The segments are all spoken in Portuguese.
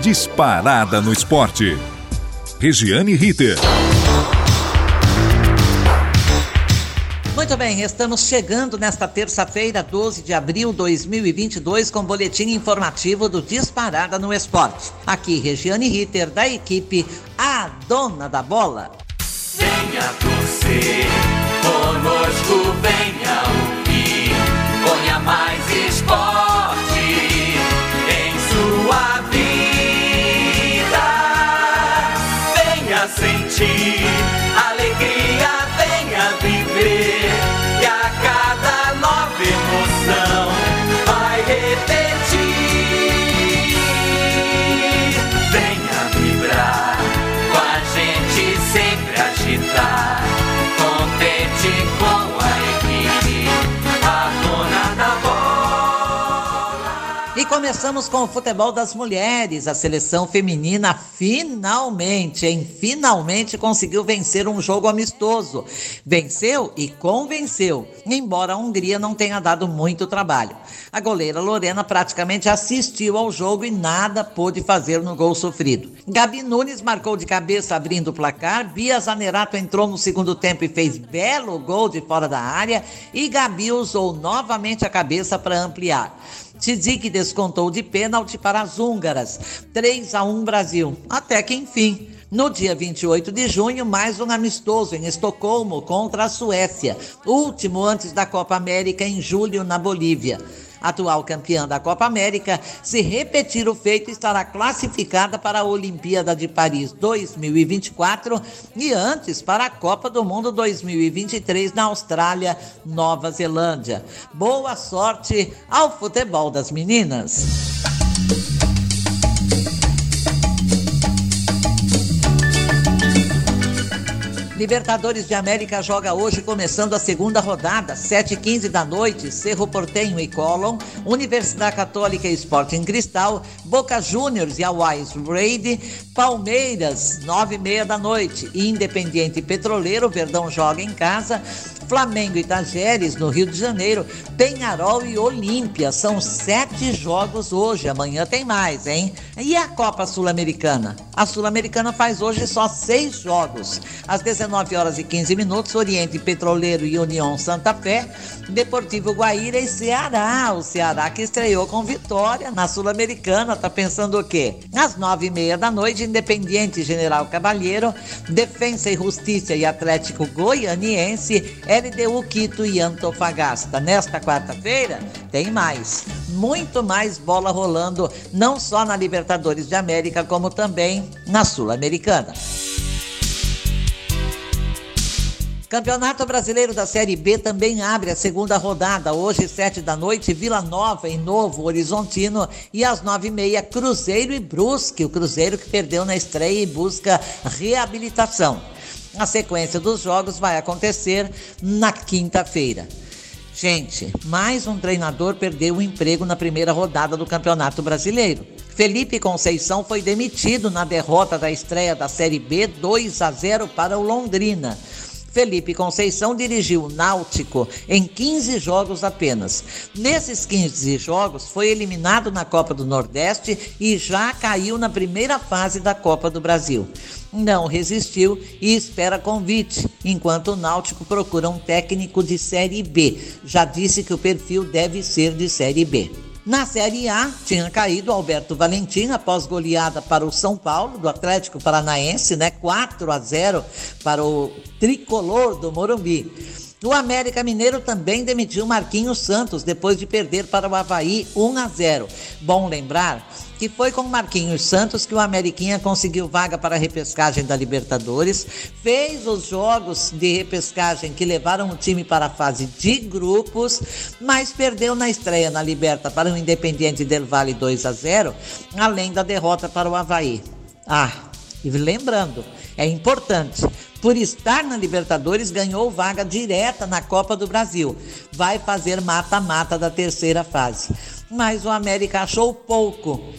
disparada no esporte. Regiane Ritter. Muito bem, estamos chegando nesta terça-feira, 12 de abril de 2022, com o boletim informativo do Disparada no Esporte. Aqui, Regiane Ritter, da equipe A Dona da Bola. Venha torcer, conosco venha Venha começamos com o futebol das mulheres. A seleção feminina finalmente, hein? Finalmente conseguiu vencer um jogo amistoso. Venceu e convenceu, embora a Hungria não tenha dado muito trabalho. A goleira Lorena praticamente assistiu ao jogo e nada pôde fazer no gol sofrido. Gabi Nunes marcou de cabeça abrindo o placar. Bia Zanerato entrou no segundo tempo e fez belo gol de fora da área. E Gabi usou novamente a cabeça para ampliar. Tidic descontou de pênalti para as húngaras. 3 a 1 Brasil. Até que enfim. No dia 28 de junho, mais um amistoso em Estocolmo contra a Suécia. Último antes da Copa América em julho na Bolívia. Atual campeã da Copa América, se repetir o feito, estará classificada para a Olimpíada de Paris 2024 e antes para a Copa do Mundo 2023 na Austrália, Nova Zelândia. Boa sorte ao futebol das meninas. Libertadores de América joga hoje, começando a segunda rodada, 7h15 da noite, Cerro Portenho e Colón, Universidade Católica e Sporting Cristal, Boca Juniors e Always Ready, Palmeiras, 9h30 da noite, Independiente Petroleiro, Verdão joga em casa, Flamengo e Tajeres, no Rio de Janeiro, Penharol e Olímpia. São sete jogos hoje. Amanhã tem mais, hein? E a Copa Sul-Americana? A Sul-Americana faz hoje só seis jogos. Às 19 horas e 15 minutos, Oriente Petroleiro e União Santa Fé, Deportivo Guaíra e Ceará. O Ceará que estreou com vitória na Sul-Americana. Tá pensando o quê? Às nove e meia da noite, Independiente General Cavalheiro, Defensa e Justiça e Atlético Goianiense, LDU Quito e Antofagasta. Nesta quarta-feira tem mais, muito mais bola rolando, não só na Libertadores de América, como também na Sul-Americana. Campeonato Brasileiro da Série B também abre a segunda rodada. Hoje, sete da noite, Vila Nova em Novo Horizontino e às nove e meia, Cruzeiro e Brusque. O Cruzeiro que perdeu na estreia e busca reabilitação. A sequência dos jogos vai acontecer na quinta-feira. Gente, mais um treinador perdeu o emprego na primeira rodada do Campeonato Brasileiro. Felipe Conceição foi demitido na derrota da estreia da Série B 2 a 0 para o Londrina. Felipe Conceição dirigiu o Náutico em 15 jogos apenas. Nesses 15 jogos, foi eliminado na Copa do Nordeste e já caiu na primeira fase da Copa do Brasil. Não resistiu e espera convite, enquanto o Náutico procura um técnico de Série B. Já disse que o perfil deve ser de Série B. Na Série A, tinha caído Alberto Valentim após goleada para o São Paulo, do Atlético Paranaense, né? 4 a 0 para o tricolor do Morumbi. O América Mineiro também demitiu Marquinhos Santos depois de perder para o Havaí 1 a 0. Bom lembrar que foi com Marquinhos Santos que o Ameriquinha conseguiu vaga para a repescagem da Libertadores, fez os jogos de repescagem que levaram o time para a fase de grupos, mas perdeu na estreia na Liberta para o Independiente del Valle 2 a 0, além da derrota para o Havaí. Ah, e lembrando, é importante, por estar na Libertadores, ganhou vaga direta na Copa do Brasil. Vai fazer mata-mata da terceira fase. Mas o América achou pouco.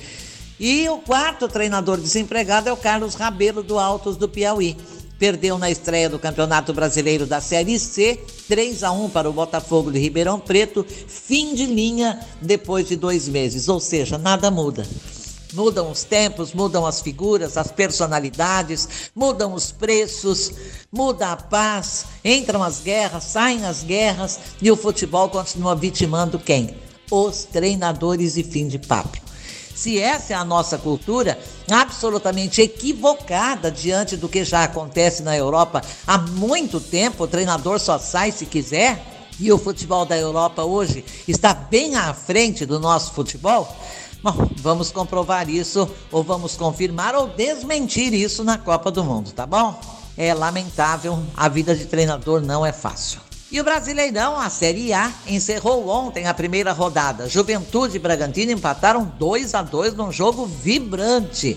E o quarto treinador desempregado é o Carlos Rabelo, do Altos do Piauí. Perdeu na estreia do Campeonato Brasileiro da Série C, 3 a 1 para o Botafogo de Ribeirão Preto, fim de linha depois de dois meses, ou seja, nada muda. Mudam os tempos, mudam as figuras, as personalidades, mudam os preços, muda a paz, entram as guerras, saem as guerras e o futebol continua vitimando quem? Os treinadores e fim de papo. Se essa é a nossa cultura, absolutamente equivocada diante do que já acontece na Europa há muito tempo, o treinador só sai se quiser, e o futebol da Europa hoje está bem à frente do nosso futebol, Bom, vamos comprovar isso, ou vamos confirmar ou desmentir isso na Copa do Mundo, tá bom? É lamentável, a vida de treinador não é fácil. E o Brasileirão, a Série A, encerrou ontem a primeira rodada. Juventude e Bragantino empataram 2 a 2 num jogo vibrante.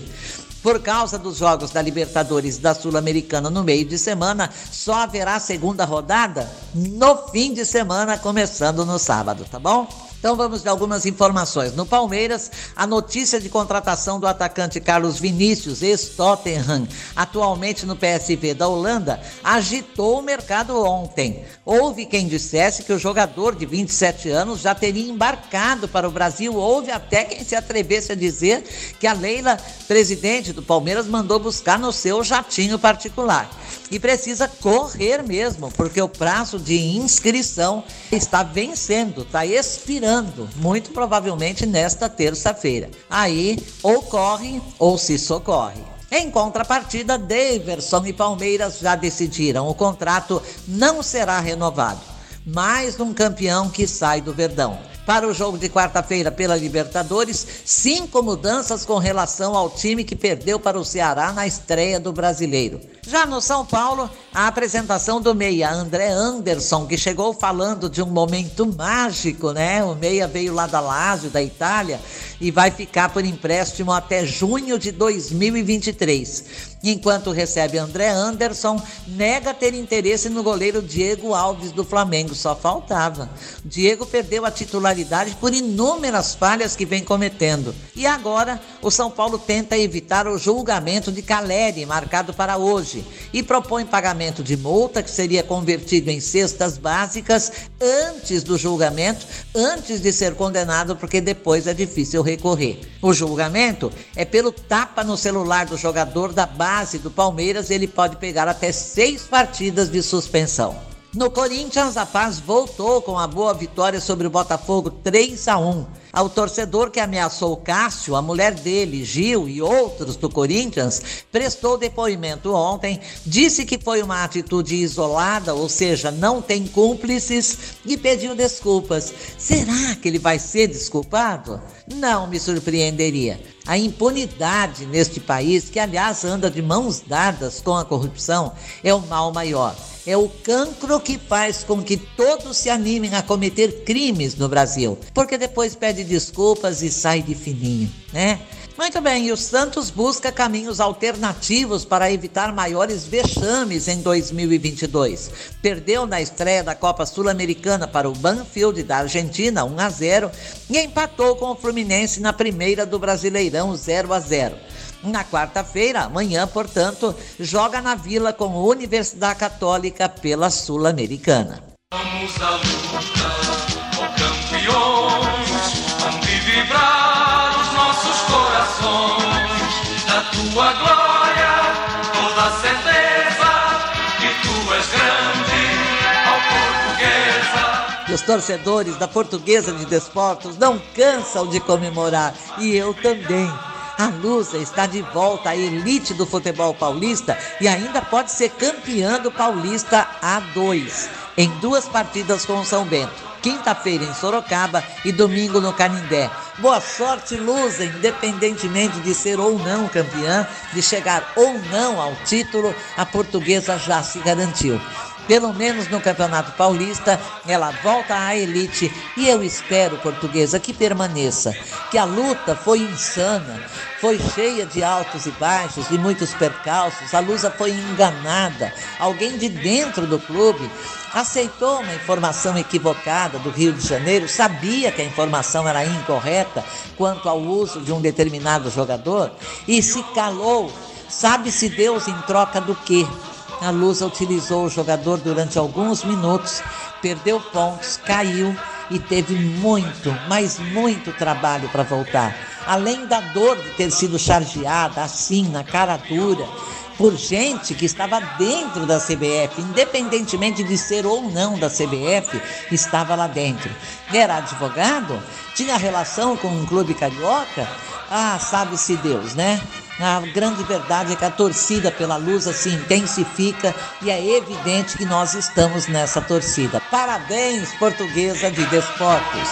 Por causa dos jogos da Libertadores e da Sul-Americana no meio de semana, só haverá segunda rodada no fim de semana, começando no sábado, tá bom? Então vamos de algumas informações. No Palmeiras, a notícia de contratação do atacante Carlos Vinícius, ex-Tottenham, atualmente no PSV da Holanda, agitou o mercado ontem. Houve quem dissesse que o jogador de 27 anos já teria embarcado para o Brasil. Houve até quem se atrevesse a dizer que a Leila, presidente do Palmeiras, mandou buscar no seu jatinho particular. E precisa correr mesmo, porque o prazo de inscrição está vencendo, está expirando, muito provavelmente nesta terça-feira. Aí, ou corre ou se socorre. Em contrapartida, Daverson e Palmeiras já decidiram: o contrato não será renovado. Mais um campeão que sai do Verdão. Para o jogo de quarta-feira pela Libertadores, cinco mudanças com relação ao time que perdeu para o Ceará na estreia do brasileiro. Já no São Paulo, a apresentação do meia André Anderson, que chegou falando de um momento mágico, né? O meia veio lá da Lazio, da Itália, e vai ficar por empréstimo até junho de 2023. Enquanto recebe André Anderson, nega ter interesse no goleiro Diego Alves do Flamengo, só faltava. Diego perdeu a titularidade por inúmeras falhas que vem cometendo. E agora, o São Paulo tenta evitar o julgamento de Caleri, marcado para hoje, e propõe pagamento de multa que seria convertido em cestas básicas antes do julgamento, antes de ser condenado, porque depois é difícil recorrer. O julgamento é pelo tapa no celular do jogador da base do Palmeiras, ele pode pegar até seis partidas de suspensão. No Corinthians, a paz voltou com a boa vitória sobre o Botafogo 3 a 1. Ao torcedor que ameaçou Cássio, a mulher dele, Gil e outros do Corinthians, prestou depoimento ontem, disse que foi uma atitude isolada, ou seja, não tem cúmplices, e pediu desculpas. Será que ele vai ser desculpado? Não me surpreenderia. A impunidade neste país, que aliás anda de mãos dadas com a corrupção, é o mal maior é o cancro que faz com que todos se animem a cometer crimes no Brasil, porque depois pede desculpas e sai de fininho, né? Muito bem, e o Santos busca caminhos alternativos para evitar maiores vexames em 2022. Perdeu na estreia da Copa Sul-Americana para o Banfield da Argentina, 1 a 0, e empatou com o Fluminense na primeira do Brasileirão, 0 a 0. Na quarta-feira, amanhã, portanto, joga na Vila com a Universidade Católica pela Sul-Americana. Vamos à luta, ó campeões, onde vibrar corações, da tua glória, toda certeza que tu és grande, ó portuguesa. Os torcedores da Portuguesa de Desportos não cansam de comemorar, e eu também. A Lusa está de volta à elite do futebol paulista e ainda pode ser campeã do Paulista A2 em duas partidas com o São Bento. Quinta-feira em Sorocaba e domingo no Canindé. Boa sorte, Lusa, independentemente de ser ou não campeã, de chegar ou não ao título, a portuguesa já se garantiu pelo menos no Campeonato Paulista, ela volta à elite e eu espero, portuguesa, que permaneça. Que a luta foi insana, foi cheia de altos e baixos, de muitos percalços. A Lusa foi enganada. Alguém de dentro do clube aceitou uma informação equivocada do Rio de Janeiro, sabia que a informação era incorreta quanto ao uso de um determinado jogador e se calou. Sabe-se Deus em troca do quê? A Lusa utilizou o jogador durante alguns minutos, perdeu pontos, caiu e teve muito, mas muito trabalho para voltar. Além da dor de ter sido chargeada assim, na cara dura, por gente que estava dentro da CBF, independentemente de ser ou não da CBF, estava lá dentro. Era advogado, tinha relação com um clube carioca, ah, sabe-se Deus, né? A grande verdade é que a torcida pela Lusa se intensifica e é evidente que nós estamos nessa torcida. Parabéns, portuguesa de desportos.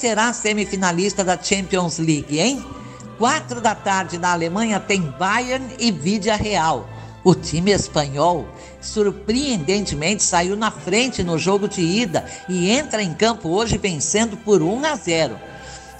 Será semifinalista da Champions League, hein? Quatro da tarde na Alemanha tem Bayern e Vidia Real. O time espanhol, surpreendentemente, saiu na frente no jogo de ida e entra em campo hoje vencendo por 1 a 0.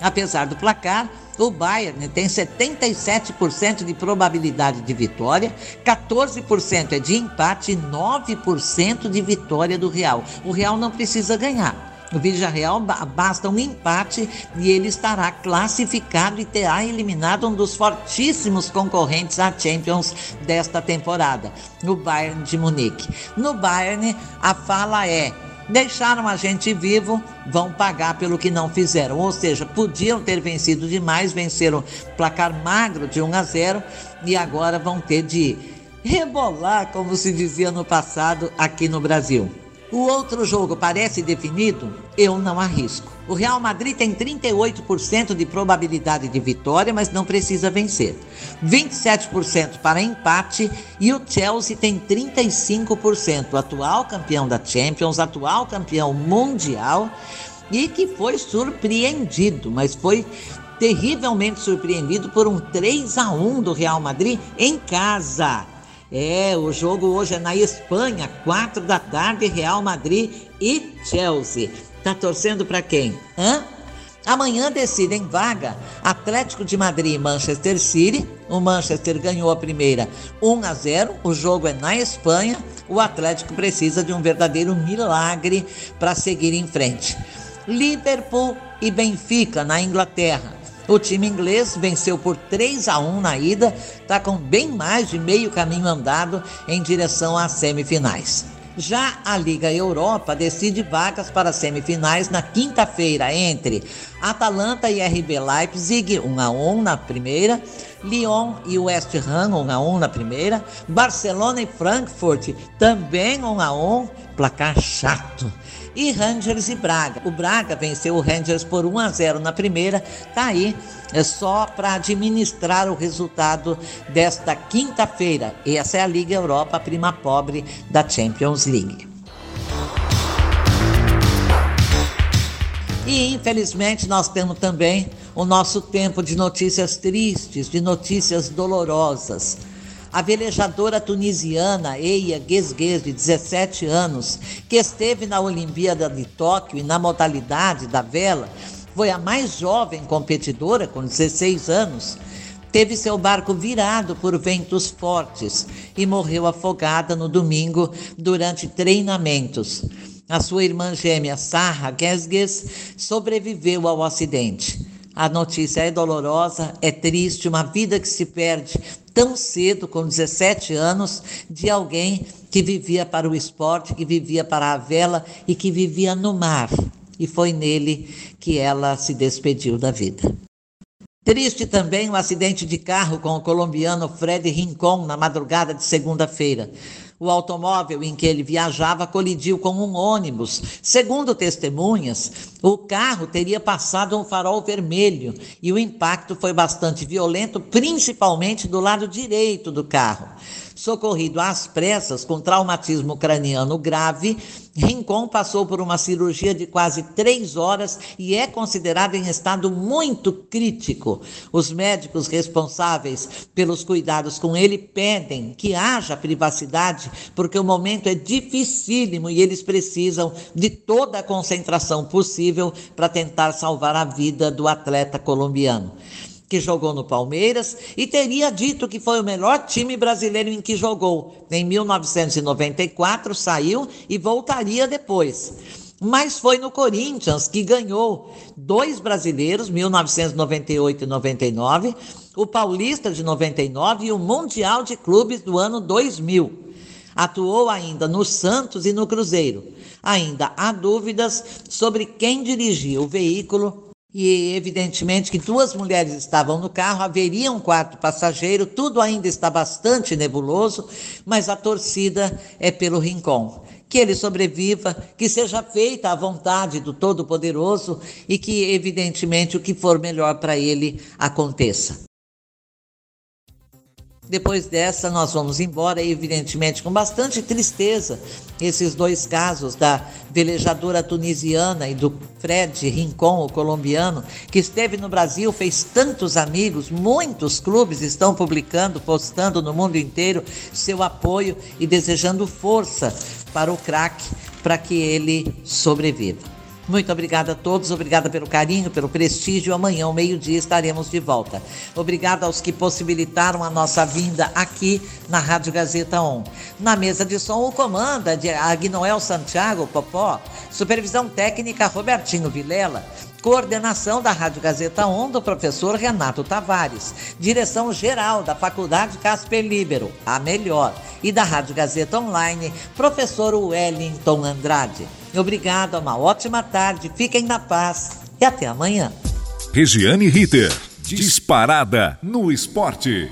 Apesar do placar, o Bayern tem 77% de probabilidade de vitória, 14% é de empate e 9% de vitória do Real. O Real não precisa ganhar. O Villarreal basta um empate e ele estará classificado e terá eliminado um dos fortíssimos concorrentes à Champions desta temporada, o Bayern de Munique. No Bayern, a fala é: deixaram a gente vivo, vão pagar pelo que não fizeram. Ou seja, podiam ter vencido demais, venceram placar magro de 1 a 0 e agora vão ter de rebolar, como se dizia no passado aqui no Brasil. O outro jogo parece definido? Eu não arrisco. O Real Madrid tem 38% de probabilidade de vitória, mas não precisa vencer. 27% para empate e o Chelsea tem 35%. Atual campeão da Champions, atual campeão mundial e que foi surpreendido, mas foi terrivelmente surpreendido por um 3 a 1 do Real Madrid em casa. É, o jogo hoje é na Espanha, quatro da tarde, Real Madrid e Chelsea. Tá torcendo para quem? Hã? Amanhã decidem vaga Atlético de Madrid e Manchester City. O Manchester ganhou a primeira 1 a 0. O jogo é na Espanha. O Atlético precisa de um verdadeiro milagre para seguir em frente. Liverpool e Benfica na Inglaterra. O time inglês venceu por 3 a 1 na ida, está com bem mais de meio caminho andado em direção às semifinais. Já a Liga Europa decide vagas para semifinais na quinta-feira entre Atalanta e RB Leipzig, 1 a 1 na primeira, Lyon e West Ham, 1 a 1 na primeira, Barcelona e Frankfurt, também 1 a 1, placar chato e Rangers e Braga. O Braga venceu o Rangers por 1 a 0 na primeira. Tá aí, é só para administrar o resultado desta quinta-feira. Essa é a Liga Europa, a prima pobre da Champions League. E infelizmente nós temos também o nosso tempo de notícias tristes, de notícias dolorosas. A velejadora tunisiana Eia Guesgues, de 17 anos, que esteve na Olimpíada de Tóquio e na modalidade da vela, foi a mais jovem competidora, com 16 anos, teve seu barco virado por ventos fortes e morreu afogada no domingo durante treinamentos. A sua irmã gêmea, Sarah Gesges, sobreviveu ao acidente. A notícia é dolorosa, é triste, uma vida que se perde tão cedo, com 17 anos, de alguém que vivia para o esporte, que vivia para a vela e que vivia no mar. E foi nele que ela se despediu da vida. Triste também o acidente de carro com o colombiano Fred Rincon na madrugada de segunda-feira. O automóvel em que ele viajava colidiu com um ônibus. Segundo testemunhas, o carro teria passado um farol vermelho e o impacto foi bastante violento, principalmente do lado direito do carro. Socorrido às pressas com traumatismo craniano grave, Rincon passou por uma cirurgia de quase três horas e é considerado em estado muito crítico. Os médicos responsáveis pelos cuidados com ele pedem que haja privacidade, porque o momento é dificílimo e eles precisam de toda a concentração possível para tentar salvar a vida do atleta colombiano que jogou no Palmeiras e teria dito que foi o melhor time brasileiro em que jogou. Em 1994 saiu e voltaria depois. mas foi no Corinthians que ganhou dois brasileiros, 1998 e 99, o Paulista de 99 e o Mundial de Clubes do ano 2000. Atuou ainda no Santos e no Cruzeiro. Ainda há dúvidas sobre quem dirigia o veículo e evidentemente que duas mulheres estavam no carro, haveria um quarto passageiro, tudo ainda está bastante nebuloso, mas a torcida é pelo Rincon. Que ele sobreviva, que seja feita a vontade do Todo-Poderoso e que, evidentemente, o que for melhor para ele aconteça. Depois dessa, nós vamos embora, evidentemente, com bastante tristeza, esses dois casos da velejadora tunisiana e do Fred Rincon, o colombiano, que esteve no Brasil, fez tantos amigos, muitos clubes estão publicando, postando no mundo inteiro seu apoio e desejando força para o craque, para que ele sobreviva. Muito obrigada a todos, obrigada pelo carinho, pelo prestígio. Amanhã, ao meio-dia, estaremos de volta. Obrigada aos que possibilitaram a nossa vinda aqui na Rádio Gazeta On. Na mesa de som, o comanda de Agnoel Santiago Popó, supervisão técnica Robertinho Vilela. Coordenação da Rádio Gazeta On do professor Renato Tavares. Direção geral da Faculdade Casper Libero, a melhor. E da Rádio Gazeta Online, professor Wellington Andrade. Obrigado, uma ótima tarde, fiquem na paz e até amanhã. Regiane Ritter, disparada no esporte.